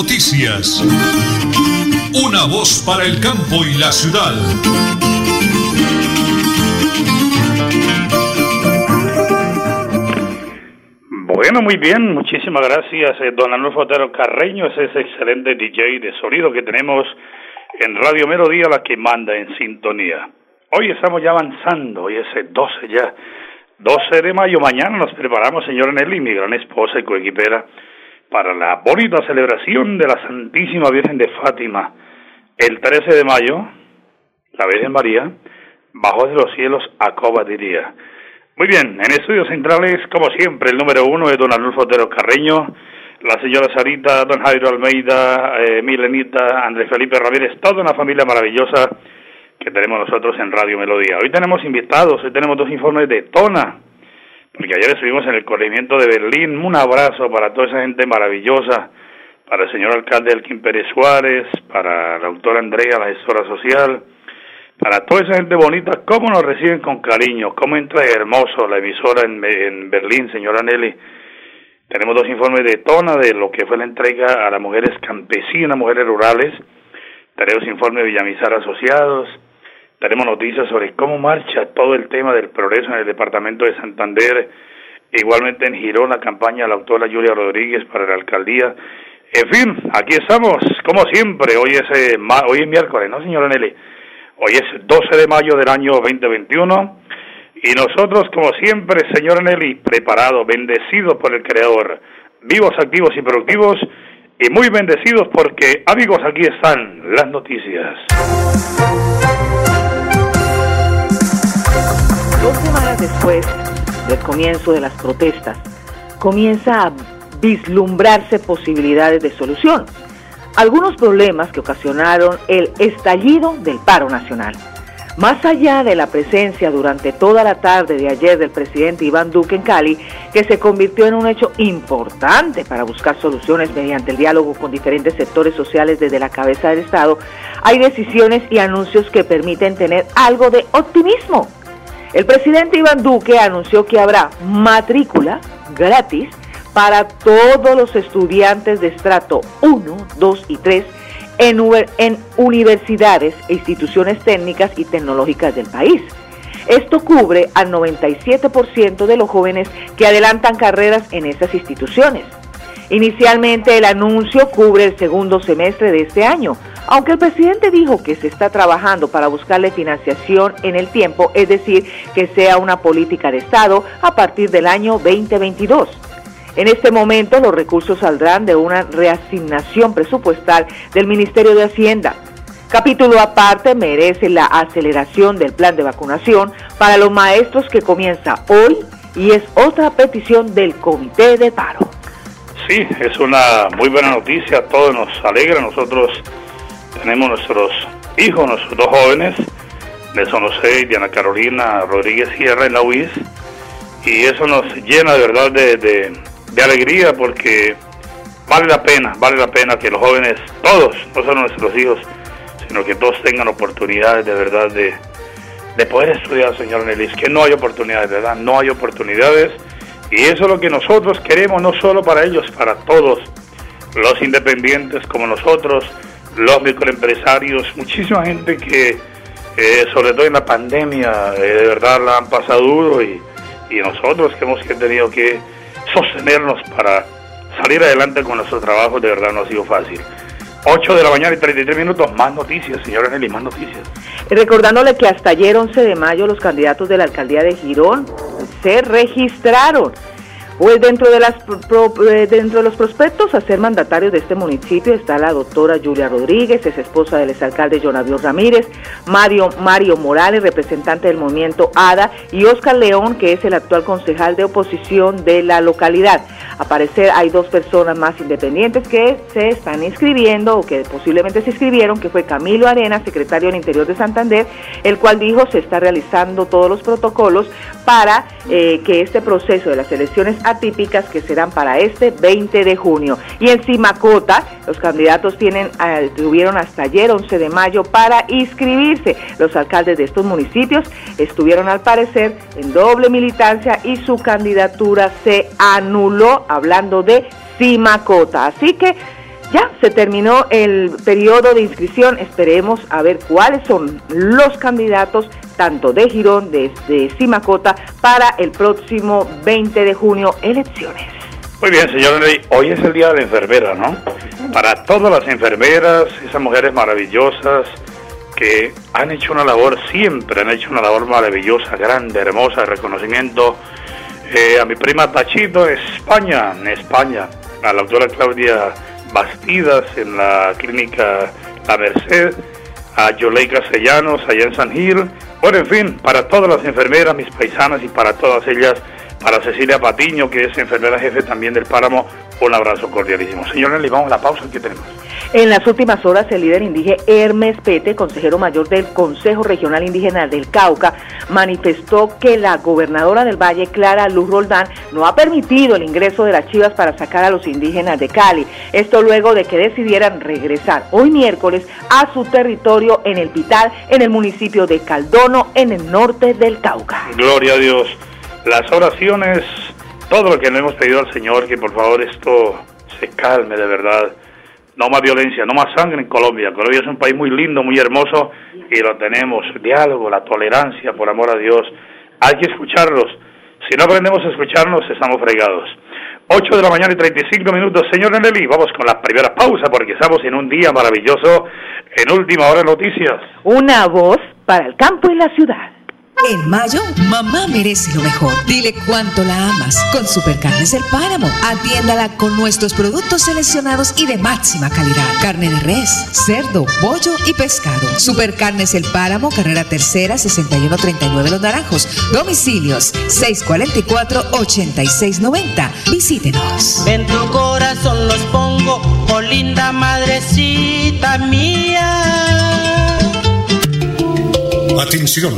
Noticias. Una voz para el campo y la ciudad. Bueno, muy bien, muchísimas gracias, eh, don Arnulfo Otero Carreño, ese es excelente DJ de sonido que tenemos en Radio Melodía, la que manda en sintonía. Hoy estamos ya avanzando, hoy es el 12 ya, 12 de mayo, mañana nos preparamos, señora Nelly, mi gran esposa y coequipera, para la bonita celebración de la Santísima Virgen de Fátima. El 13 de mayo, la Virgen María bajó de los cielos a Coba diría. Muy bien, en estudios centrales, como siempre, el número uno es don Arnulfo Otero Carreño, la señora Sarita, don Jairo Almeida, eh, Milenita, Andrés Felipe Ramírez, toda una familia maravillosa que tenemos nosotros en Radio Melodía. Hoy tenemos invitados, hoy tenemos dos informes de Tona, porque ayer estuvimos en el corregimiento de Berlín. Un abrazo para toda esa gente maravillosa, para el señor alcalde Elkin Pérez Suárez, para la doctora Andrea, la gestora social, para toda esa gente bonita, cómo nos reciben con cariño, cómo entra hermoso la emisora en Berlín, señora Nelly tenemos dos informes de Tona de lo que fue la entrega a las mujeres campesinas, mujeres rurales. Tenemos informes de Villamizar Asociados. Tenemos noticias sobre cómo marcha todo el tema del progreso en el departamento de Santander. Igualmente en Girón la campaña de la autora Julia Rodríguez para la alcaldía. En fin, aquí estamos, como siempre. Hoy es, eh, hoy es miércoles, ¿no, señora Nelly? Hoy es 12 de mayo del año 2021. Y nosotros, como siempre, señor Nelly, preparados, bendecidos por el Creador, vivos, activos y productivos, y muy bendecidos porque, amigos, aquí están las noticias. Dos semanas después del comienzo de las protestas, comienza a vislumbrarse posibilidades de solución. Algunos problemas que ocasionaron el estallido del paro nacional. Más allá de la presencia durante toda la tarde de ayer del presidente Iván Duque en Cali, que se convirtió en un hecho importante para buscar soluciones mediante el diálogo con diferentes sectores sociales desde la cabeza del Estado, hay decisiones y anuncios que permiten tener algo de optimismo. El presidente Iván Duque anunció que habrá matrícula gratis para todos los estudiantes de estrato 1, 2 y 3 en, universidades e instituciones técnicas y tecnológicas del país. Esto cubre al 97% de los jóvenes que adelantan carreras en esas instituciones. Inicialmente el anuncio cubre el segundo semestre de este año, aunque el presidente dijo que se está trabajando para buscarle financiación en el tiempo, es decir, que sea una política de Estado a partir del año 2022. En este momento los recursos saldrán de una reasignación presupuestal del Ministerio de Hacienda. Capítulo aparte merece la aceleración del plan de vacunación para los maestros que comienza hoy y es otra petición del Comité de Paro. Sí, es una muy buena noticia, todo nos alegra. Nosotros tenemos nuestros hijos, nuestros dos jóvenes, Nelson José y Diana Carolina Rodríguez Sierra en la y eso nos llena de verdad de, de alegría porque vale la pena, vale la pena que los jóvenes, todos, no solo nuestros hijos, sino que todos tengan oportunidades de verdad de, de poder estudiar, señor Nelis, que no hay oportunidades, ¿verdad? No hay oportunidades. Y eso es lo que nosotros queremos, no solo para ellos, para todos, los independientes como nosotros, los microempresarios, muchísima gente que, eh, sobre todo en la pandemia, eh, de verdad la han pasado duro y, nosotros que hemos tenido que sostenernos para salir adelante con nuestro trabajo, de verdad no ha sido fácil. 8 de la mañana y 33 minutos, más noticias, señora Nelly, más noticias. Recordándole que hasta ayer 11 de mayo los candidatos de la alcaldía de Girón se registraron pues dentro de, las, eh, dentro de los prospectos a ser mandatarios de este municipio está la doctora Julia Rodríguez, es esposa del exalcalde Jonavio Ramírez, Mario, Mario Morales, representante del movimiento ADA, y Oscar León, que es el actual concejal de oposición de la localidad. A parecer hay dos personas más independientes que se están inscribiendo o que posiblemente se inscribieron, que fue Camilo Arena, secretario del Interior de Santander, el cual dijo se está realizando todos los protocolos para eh, que este proceso de las elecciones atípicas que serán para este 20 de junio. Y en Simacota, los candidatos tienen, eh, tuvieron hasta ayer, 11 de mayo, para inscribirse. Los alcaldes de estos municipios estuvieron al parecer en doble militancia y su candidatura se anuló, hablando de Simacota. Así que Ya se terminó el periodo de inscripción, esperemos a ver cuáles son los candidatos tanto de Girón, de, de Simacota, para el próximo 20 de junio, elecciones. Muy bien, señor hoy es el Día de la Enfermera, ¿no? Para todas las enfermeras, esas mujeres maravillosas que han hecho una labor, siempre han hecho una labor maravillosa, grande, hermosa, de reconocimiento eh, a mi prima Tachito en España, en España, a la doctora Claudia Bastidas en la clínica La Merced, a Yolei Castellanos allá en San Gil, bueno, en fin, para todas las enfermeras, mis paisanas y para todas ellas, para Cecilia Patiño, que es enfermera jefe también del Páramo, un abrazo cordialísimo. Señor Nelly, vamos a la pausa que tenemos. En las últimas horas, el líder indígena Hermes Pete, consejero mayor del Consejo Regional Indígena del Cauca, manifestó que la gobernadora del Valle, Clara Luz Roldán, no ha permitido el ingreso de las chivas para sacar a los indígenas de Cali. Esto luego de que decidieran regresar hoy miércoles a su territorio en el Pital, en el municipio de Caldono, en el norte del Cauca. Gloria a Dios. Las oraciones, todo lo que le hemos pedido al Señor, que por favor esto se calme de verdad no más violencia, no más sangre en Colombia. Colombia es un país muy lindo, muy hermoso y lo tenemos. Diálogo, la tolerancia, por amor a Dios. Hay que escucharlos. Si no aprendemos a escucharnos, estamos fregados. 8 de la mañana y 35 minutos. Señor Nelly, vamos con la primera pausa porque estamos en un día maravilloso en Última Hora Noticias. Una voz para el campo y la ciudad. En mayo, mamá merece lo mejor. Dile cuánto la amas con Supercarnes del Páramo. Atiéndala con nuestros productos seleccionados y de máxima calidad. Carne de res, cerdo, pollo y pescado. Supercarnes El Páramo, carrera tercera, 6139 Los Naranjos. Domicilios 644-8690. Visítenos. En tu corazón los pongo, oh linda madrecita mía. Atención.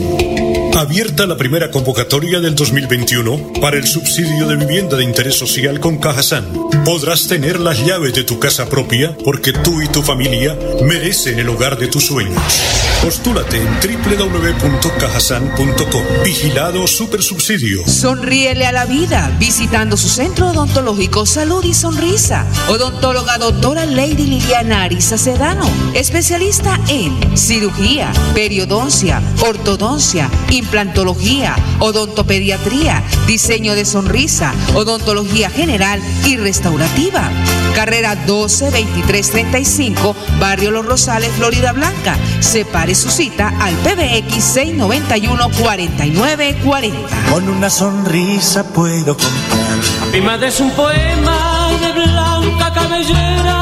Abierta la primera convocatoria del 2021 para el subsidio de vivienda de interés social con Cajasan. Podrás tener las llaves de tu casa propia porque tú y tu familia merecen el hogar de tus sueños. Postúlate en www.cajasan.com. Vigilado Supersubsidio. Sonríele a la vida visitando su centro odontológico Salud y Sonrisa. Odontóloga doctora Lady Liliana Arisa Sedano. Especialista en cirugía, periodoncia, ortodoncia, implantología, odontopediatría, diseño de sonrisa, odontología general y restaurativa. Carrera 12 35, Barrio Los Rosales, Florida Blanca. Separe su cita al PBX 691 4940. Con una sonrisa puedo contar. Mi madre es un poema de blanca cabellera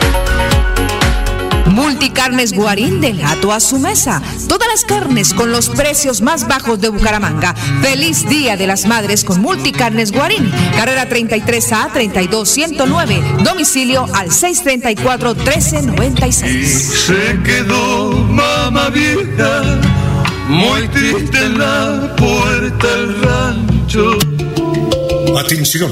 Multicarnes Guarín de gato a su mesa. Todas las carnes con los precios más bajos de Bucaramanga. Feliz Día de las Madres con Multicarnes Guarín. Carrera 33A 32109. Domicilio al 634-1396. Y se quedó mamá vieja, muy triste en la puerta del rancho. Atención.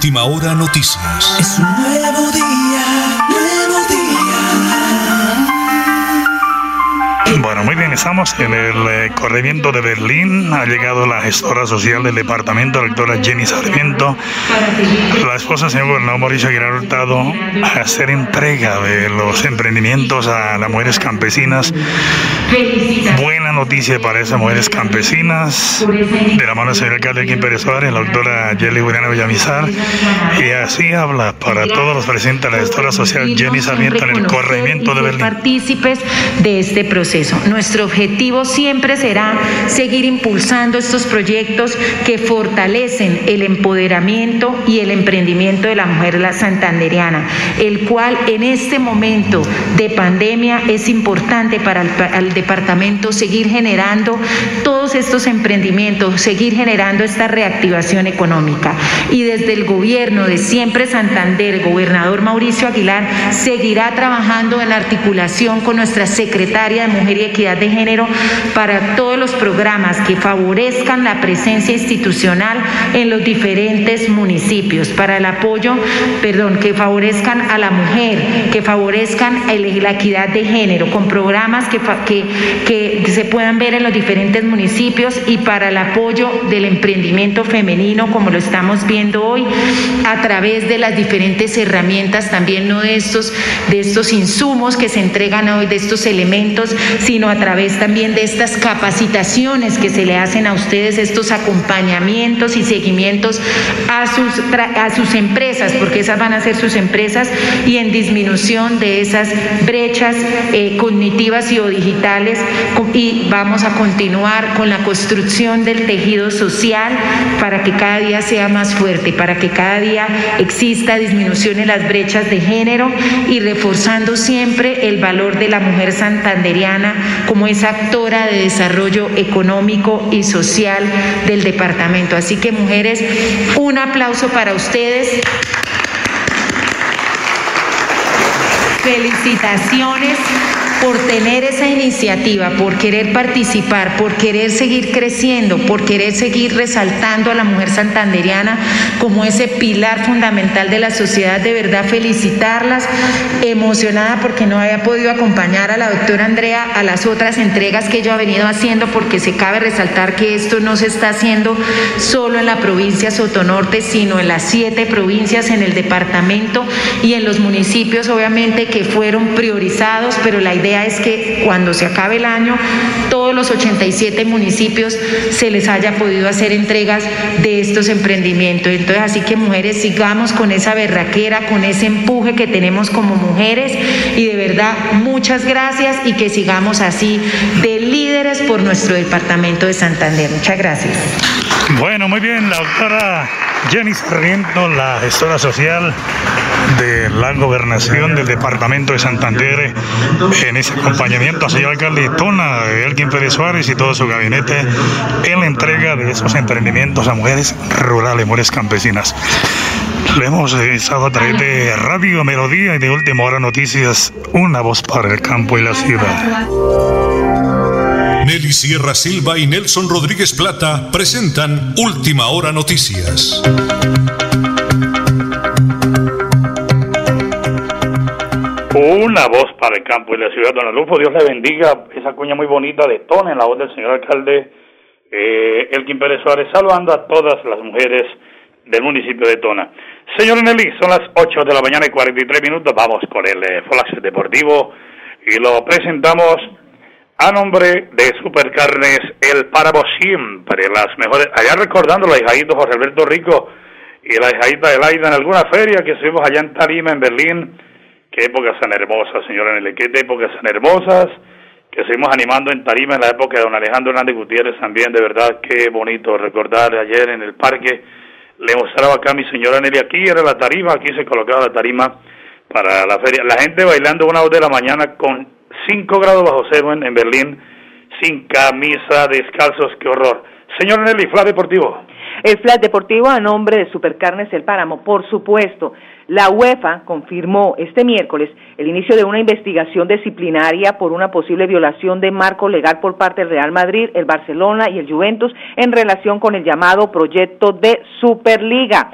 última hora noticias. Es un nuevo día, nuevo día. Bueno, muy bien. estamos en el eh, corrimiento de Berlín. Ha llegado la gestora social del departamento, la doctora Jenny Sarmiento, la esposa del señor gobernador Mauricio Aguilar Hurtado, a hacer entrega de los emprendimientos a las mujeres campesinas. Buena noticia para esas mujeres campesinas, de la mano del señor alcalde Kim Pérez Suárez, la doctora Yeli Juliana Villamizar, y así habla para todos los presentes la gestora social Jenny Sarmiento en el corrimiento de Berlín. Partícipes de este proceso. Nuestro objetivo siempre será seguir impulsando estos proyectos que fortalecen el empoderamiento y el emprendimiento de la mujer la santanderiana, el cual en este momento de pandemia es importante para el, departamento seguir generando todos estos emprendimientos, seguir generando esta reactivación económica. Y desde el gobierno de siempre Santander, el gobernador Mauricio Aguilar seguirá trabajando en articulación con nuestra secretaria de Mujer y Equidad de Género para todos los programas que favorezcan la presencia institucional en los diferentes municipios, para el apoyo, perdón, que favorezcan a la mujer, que favorezcan la equidad de género, con programas que, se puedan ver en los diferentes municipios y para el apoyo del emprendimiento femenino, como lo estamos viendo hoy, a través de las diferentes herramientas, también no de estos, de estos insumos que se entregan hoy, de estos elementos, sino a través también de estas capacitaciones que se le hacen a ustedes, estos acompañamientos y seguimientos a sus, a sus empresas, porque esas van a ser sus empresas, y en disminución de esas brechas eh, cognitivas y o digitales, y vamos a continuar con la construcción del tejido social para que cada día sea más fuerte, para que cada día exista disminución en las brechas de género y reforzando siempre el valor de la mujer santanderiana como esa actora de desarrollo económico y social del departamento. Así que mujeres, un aplauso para ustedes. Felicitaciones por tener esa iniciativa, por querer participar, por querer seguir creciendo, por querer seguir resaltando a la mujer santanderiana como ese pilar fundamental de la sociedad, de verdad felicitarlas, emocionada porque no había podido acompañar a la doctora Andrea a las otras entregas que yo ha venido haciendo, porque se cabe resaltar que esto no se está haciendo solo en la provincia Sotonorte, sino en las siete provincias, en el departamento y en los municipios, obviamente, que fueron priorizados, pero la idea es que cuando se acabe el año, todos los 87 municipios se les haya podido hacer entregas de estos emprendimientos. Entonces, así que mujeres, sigamos con esa berraquera, con ese empuje que tenemos como mujeres y de verdad, muchas gracias y que sigamos así de líderes por nuestro departamento de Santander. Muchas gracias. Bueno, muy bien, la doctora Jenny Sarmiento, la gestora social de la gobernación del departamento de Santander, en ese acompañamiento al señor alcalde de Tona, Elkin Pérez Suárez y todo su gabinete, en la entrega de esos emprendimientos a mujeres rurales, mujeres campesinas. Lo hemos estado a través de Radio Melodía y de Última Hora Noticias, una voz para el campo y la ciudad. Nelly Sierra Silva y Nelson Rodríguez Plata presentan Última Hora Noticias. Una voz para el campo y la ciudad. Don Adolfo, Dios le bendiga esa cuña muy bonita de Tona en la voz del señor alcalde eh, Elkin Pérez Suárez, saludando a todas las mujeres del municipio de Tona. Señor Nelly, son las 8 de la mañana y 43 minutos. Vamos con el eh, Flash Deportivo y lo presentamos a nombre de Supercarnes El Páramo Siempre, las mejores, allá recordando la hijadito José Alberto Rico y la hijadita de Laida en alguna feria que estuvimos allá en Tarima, en Berlín. Qué épocas tan hermosas, señora Nelly, qué épocas tan hermosas que seguimos animando en Tarima en la época de don Alejandro Hernández Gutiérrez también, de verdad, qué bonito recordar ayer en el parque. Le mostraba acá a mi señora Nelly, aquí era la tarima, aquí se colocaba la tarima para la feria. La gente bailando una hora de la mañana con 5 grados bajo cero en, Berlín, sin camisa, descalzos, qué horror. Señor Nelly, Flash Deportivo. El Flash Deportivo a nombre de Supercarnes El Páramo, por supuesto. La UEFA confirmó este miércoles el inicio de una investigación disciplinaria por una posible violación de marco legal por parte del Real Madrid, el Barcelona y el Juventus en relación con el llamado proyecto de Superliga.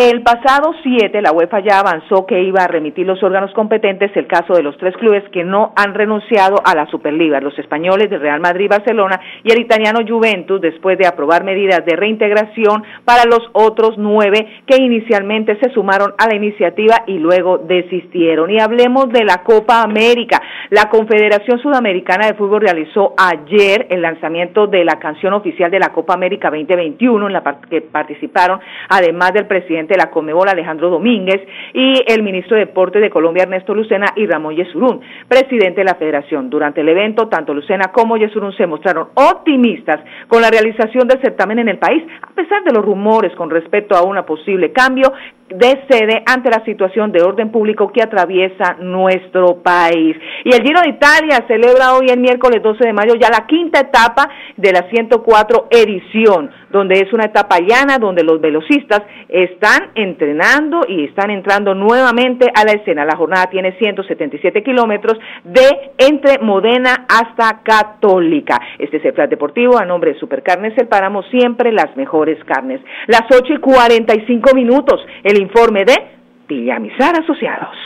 El pasado 7, la UEFA ya avanzó que iba a remitir los órganos competentes el caso de los tres clubes que no han renunciado a la Superliga, los españoles de Real Madrid, Barcelona y el italiano Juventus, después de aprobar medidas de reintegración para los otros nueve que inicialmente se sumaron a la iniciativa y luego desistieron. Y hablemos de la Copa América. La Confederación Sudamericana de Fútbol realizó ayer el lanzamiento de la canción oficial de la Copa América 2021, en la que participaron, además del presidente de la Comebol Alejandro Domínguez y el ministro de Deporte de Colombia Ernesto Lucena y Ramón Yesurún, presidente de la Federación. Durante el evento, tanto Lucena como Yesurún se mostraron optimistas con la realización del certamen en el país, a pesar de los rumores con respecto a un posible cambio de sede ante la situación de orden público que atraviesa nuestro país. Y el Giro de Italia celebra hoy el miércoles 12 de mayo ya la quinta etapa de la 104 edición, donde es una etapa llana donde los velocistas están entrenando y están entrando nuevamente a la escena. La jornada tiene 177 kilómetros de entre Modena hasta Católica. Este es el plan deportivo a nombre de Supercarnes El Páramo, siempre las mejores carnes. Las 8 y 45 minutos. El informe de Villamizar Asociados.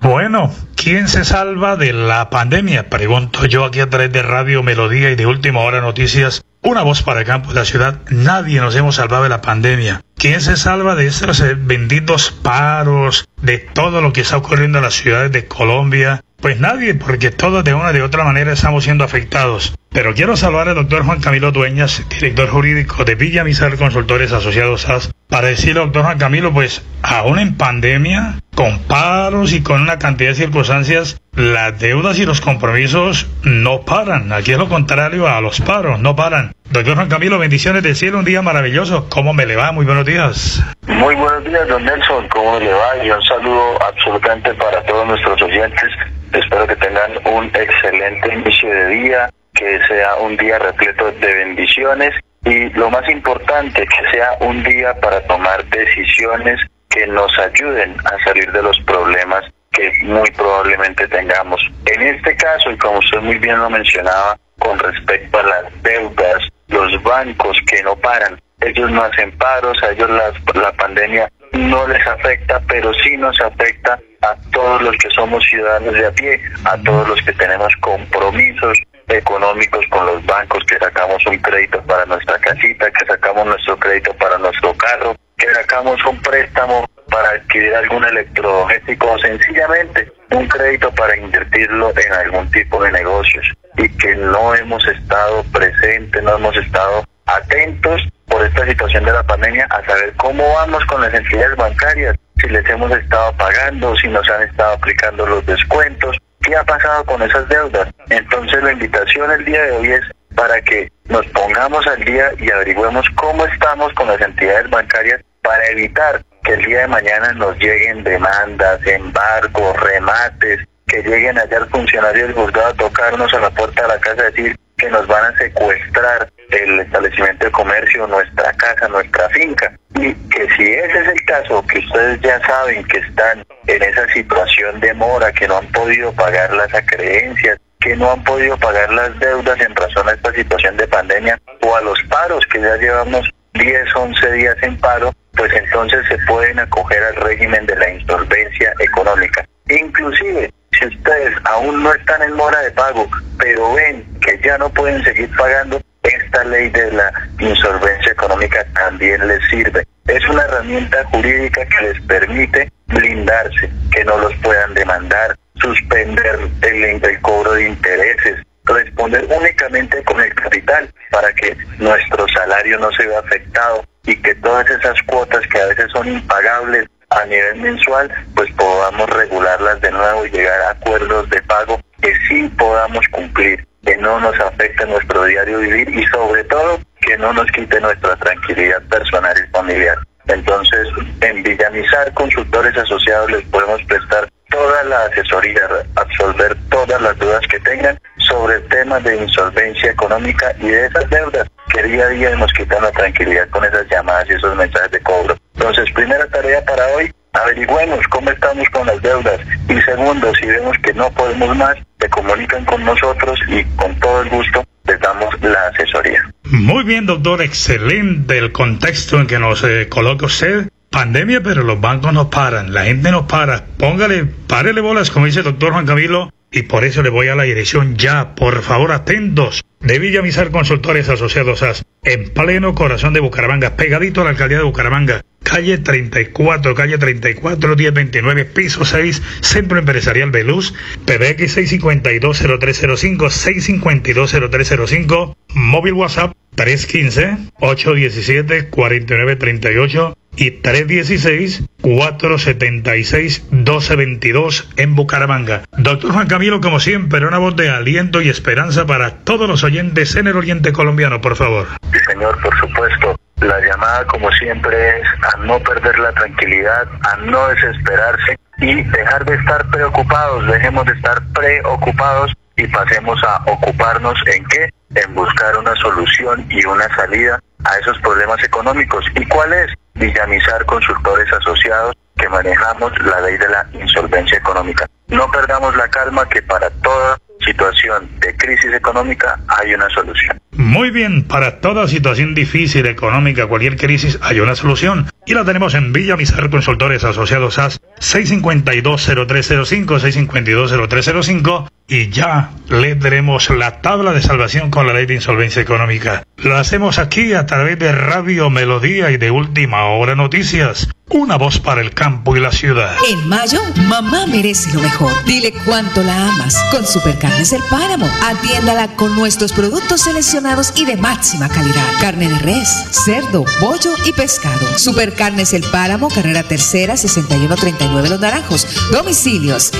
Bueno, ¿quién se salva de la pandemia? Pregunto yo aquí a través de Radio Melodía y de Última Hora Noticias. Una voz para el campo de la ciudad. Nadie nos hemos salvado de la pandemia. ¿Quién se salva de esos eh, benditos paros, de todo lo que está ocurriendo en las ciudades de Colombia? Pues nadie, porque todos de una de otra manera estamos siendo afectados. Pero quiero salvar al doctor Juan Camilo Dueñas, director jurídico de Villa Misal Consultores Asociados SAS, para decirle, doctor Juan Camilo, pues aún en pandemia, con paros y con una cantidad de circunstancias, las deudas y los compromisos no paran. Aquí es lo contrario a los paros, no paran. Doctor Juan Camilo, bendiciones del cielo, un día maravilloso. ¿Cómo me le va? Muy buenos días. Muy buenos días, don Nelson. ¿Cómo le va? Y un saludo absolutamente para todos nuestros oyentes. Espero que tengan un excelente inicio de día que sea un día repleto de bendiciones y lo más importante, que sea un día para tomar decisiones que nos ayuden a salir de los problemas que muy probablemente tengamos. En este caso, y como usted muy bien lo mencionaba, con respecto a las deudas, los bancos que no paran, ellos no hacen paros, a ellos la, la pandemia no les afecta, pero sí nos afecta a todos los que somos ciudadanos de a pie, a todos los que tenemos compromisos económicos con los bancos, que sacamos un crédito para nuestra casita, que sacamos nuestro crédito para nuestro carro, que sacamos un préstamo para adquirir algún electrodoméstico o sencillamente un crédito para invertirlo en algún tipo de negocios. Y que no hemos estado presentes, no hemos estado atentos por esta situación de la pandemia a saber cómo vamos con las entidades bancarias, si les hemos estado pagando, si nos han estado aplicando los descuentos, ¿Qué ha pasado con esas deudas? Entonces la invitación el día de hoy es para que nos pongamos al día y averigüemos cómo estamos con las entidades bancarias para evitar que el día de mañana nos lleguen demandas, embargos, remates, que lleguen allá funcionarios del juzgado a tocarnos a la puerta de la casa y decir que nos van a secuestrar el establecimiento de comercio, nuestra casa, nuestra finca. Y que si ese es el caso, que ustedes ya saben que están en esa situación de mora, que no han podido pagar las acreencias, que no han podido pagar las deudas en razón a esta situación de pandemia o a los paros, que ya llevamos 10, 11 días en paro, pues entonces se pueden acoger al régimen de la insolvencia económica. Inclusive, si ustedes aún no están en mora de pago, pero ven que ya no pueden seguir pagando, esta ley de la insolvencia económica también les sirve. Es una herramienta jurídica que les permite blindarse, que no los puedan demandar, suspender el, el cobro de intereses, responder únicamente con el capital para que nuestro salario no se vea afectado y que todas esas cuotas que a veces son impagables a nivel mensual, pues podamos regularlas de nuevo y llegar a acuerdos de pago que sí podamos cumplir, que no nos afecte nuestro diario vivir y sobre todo que no nos quite nuestra tranquilidad personal y familiar. Entonces, en Villamizar Consultores Asociados les podemos prestar toda la asesoría, absolver todas las dudas que tengan sobre temas de insolvencia económica y de esas deudas que día a día nos quitan la tranquilidad con esas llamadas y esos mensajes de cobro. Entonces, primera tarea para hoy, averigüemos cómo estamos con las deudas y segundo, si vemos que no podemos más, se comunican con nosotros y con todo el gusto les damos la asesoría. Muy bien, doctor, excelente el contexto en que nos eh, coloca usted Pandemia, pero los bancos nos paran, la gente nos para. Póngale, párele bolas, como dice el doctor Juan Camilo, y por eso le voy a la dirección ya. Por favor, atentos. De Villamizar Consultores Asociados a en pleno corazón de Bucaramanga, pegadito a la alcaldía de Bucaramanga. Calle 34, calle 34, 1029, piso 6, Centro Empresarial Veluz, PBX 6520305, 6520305, móvil WhatsApp 315-817-4938 y 316-476-1222 en Bucaramanga. Doctor Juan Camilo, como siempre, una voz de aliento y esperanza para todos los oyentes en el oriente colombiano, por favor. Señor, por supuesto. La llamada, como siempre, es a no perder la tranquilidad, a no desesperarse y dejar de estar preocupados, dejemos de estar preocupados y pasemos a ocuparnos en qué? En buscar una solución y una salida a esos problemas económicos. ¿Y cuál es? Villamizar consultores asociados que manejamos la ley de la insolvencia económica. No perdamos la calma que para toda situación de crisis económica hay una solución. Muy bien, para toda situación difícil económica, cualquier crisis, hay una solución. Y la tenemos en Villa Mizar Consultores Asociados a 652-0305, 652-0305. Y ya le daremos la tabla de salvación con la ley de insolvencia económica. Lo hacemos aquí a través de Radio Melodía y de Última Hora Noticias. Una voz para el campo y la ciudad. En mayo, mamá merece lo mejor. Dile cuánto la amas. Con Supercarnes El Páramo. Atiéndala con nuestros productos seleccionados y de máxima calidad. Carne de res, cerdo, pollo y pescado. Supercarnes El Páramo, carrera tercera, 6139 Los Naranjos. Domicilios,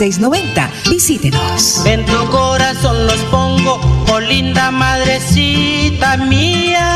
644-8690. Visítenos. En tu corazón los pongo, oh linda madrecita mía.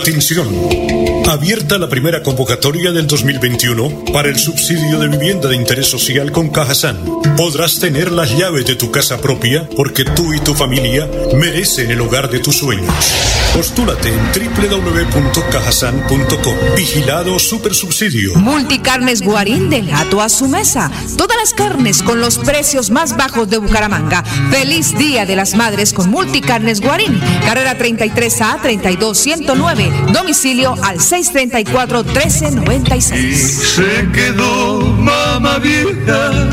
Atención. Abierta la primera convocatoria del 2021 para el subsidio de vivienda de interés social con Cajasan. Podrás tener las llaves de tu casa propia porque tú y tu familia merecen el hogar de tus sueños. Postúlate en www.cajasan.com. Vigilado Super Subsidio. Multicarnes Guarín del gato a su mesa. Todas las carnes con los precios más bajos de Bucaramanga. Feliz Día de las Madres con Multicarnes Guarín. Carrera 33A 32109. Domicilio al 634-1396. Se quedó mamá vieja,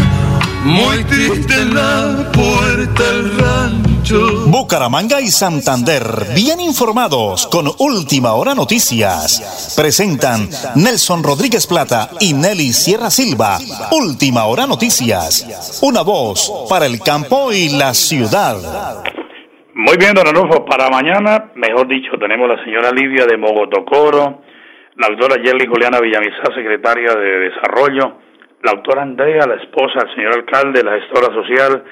muy triste en la puerta del rancho. Bucaramanga y Santander, bien informados con Última Hora Noticias. Presentan Nelson Rodríguez Plata y Nelly Sierra Silva. Última Hora Noticias. Una voz para el campo y la ciudad. Muy bien, don Arnulfo, para mañana, mejor dicho, tenemos la señora Lidia de Mogotocoro, la autora Yerly Juliana Villamizar, secretaria de Desarrollo, la autora Andrea, la esposa del señor alcalde, la gestora social,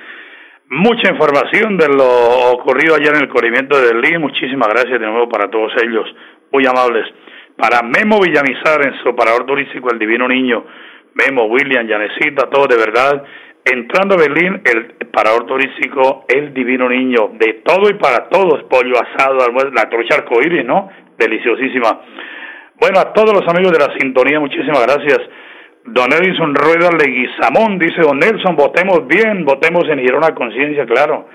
mucha información de lo ocurrido ayer en el corrimiento de Berlín, muchísimas gracias de nuevo para todos ellos, muy amables. Para Memo Villamizar en su parador turístico El Divino Niño, Memo, William, Yanecita, todos de verdad, entrando a Berlín, el parador turístico El Divino Niño, de todo y para todos, pollo asado, la trocha arcoíris, ¿no? Deliciosísima. Bueno, a todos los amigos de la sintonía, muchísimas gracias. Don Edison Rueda Leguizamón dice, don Nelson, votemos bien, votemos en Girona Conciencia, claro.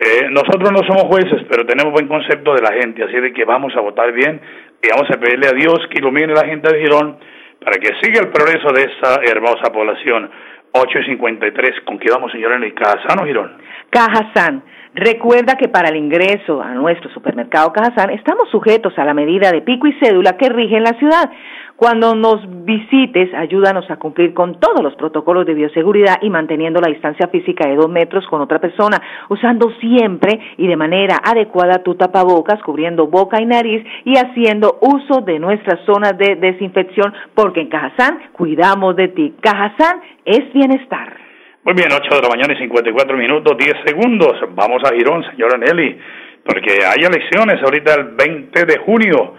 Eh, nosotros no somos jueces, pero tenemos buen concepto de la gente, así de que vamos a votar bien y vamos a pedirle a Dios que ilumine a la gente de Girón para que siga el progreso de esta hermosa población. 8 y 53, ¿con qué vamos, señora, el Cajazán o Girón? Cajazán. Recuerda que para el ingreso a nuestro supermercado Cajazán estamos sujetos a la medida de pico y cédula que rige en la ciudad. Cuando nos visites, ayúdanos a cumplir con todos los protocolos de bioseguridad y manteniendo la distancia física de dos metros con otra persona, usando siempre y de manera adecuada tu tapabocas, cubriendo boca y nariz y haciendo uso de nuestras zonas de desinfección, porque en Cajazán cuidamos de ti. Cajazán es bienestar. Muy bien, 8 de la mañana y 54 minutos, 10 segundos. Vamos a Girón, señora Nelly, porque hay elecciones ahorita el 20 de junio.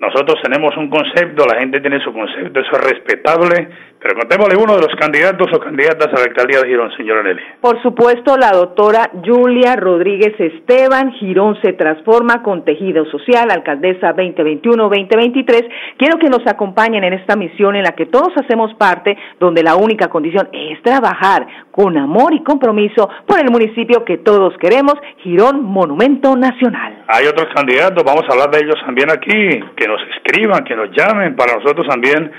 Nosotros tenemos un concepto, la gente tiene su concepto, eso es respetable, pero contémosle uno de los candidatos o candidatas a la alcaldía de Girón, señora Nelly. Por supuesto, la doctora Julia Rodríguez Esteban, Girón se transforma con tejido social, alcaldesa 2021-2023. Quiero que nos acompañen en esta misión en la que todos hacemos parte, donde la única condición es trabajar con amor y compromiso por el municipio que todos queremos, Girón Monumento Nacional. Hay otros candidatos, vamos a hablar de ellos también aquí, que nos escriban, que nos llamen, para nosotros también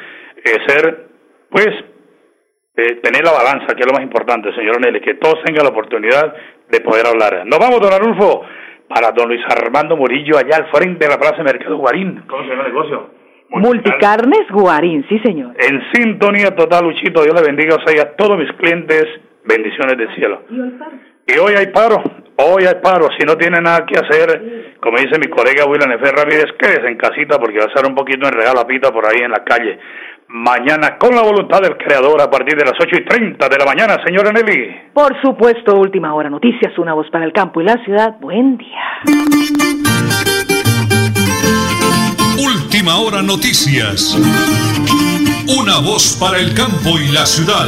eh, ser, pues, eh, tener la balanza, que es lo más importante, señor Nelly, que todos tengan la oportunidad de poder hablar. Nos vamos, don Arnulfo, para don Luis Armando Murillo, allá al frente de la Plaza Mercado Guarín. ¿Cómo se llama el negocio? Multicarnes Guarín, sí señor. En sintonía total, Luchito, Dios le bendiga o sea, a todos mis clientes, bendiciones del cielo. Y hoy hay paro, hoy hay paro. Si no tiene nada que hacer, como dice mi colega William F. Ramírez, quédese en casita porque va a ser un poquito en regalo a pita por ahí en la calle. Mañana, con la voluntad del Creador, a partir de las 8 y 30 de la mañana, señora Nelly. Por supuesto, última hora noticias, una voz para el campo y la ciudad. Buen día. Última hora noticias, una voz para el campo y la ciudad.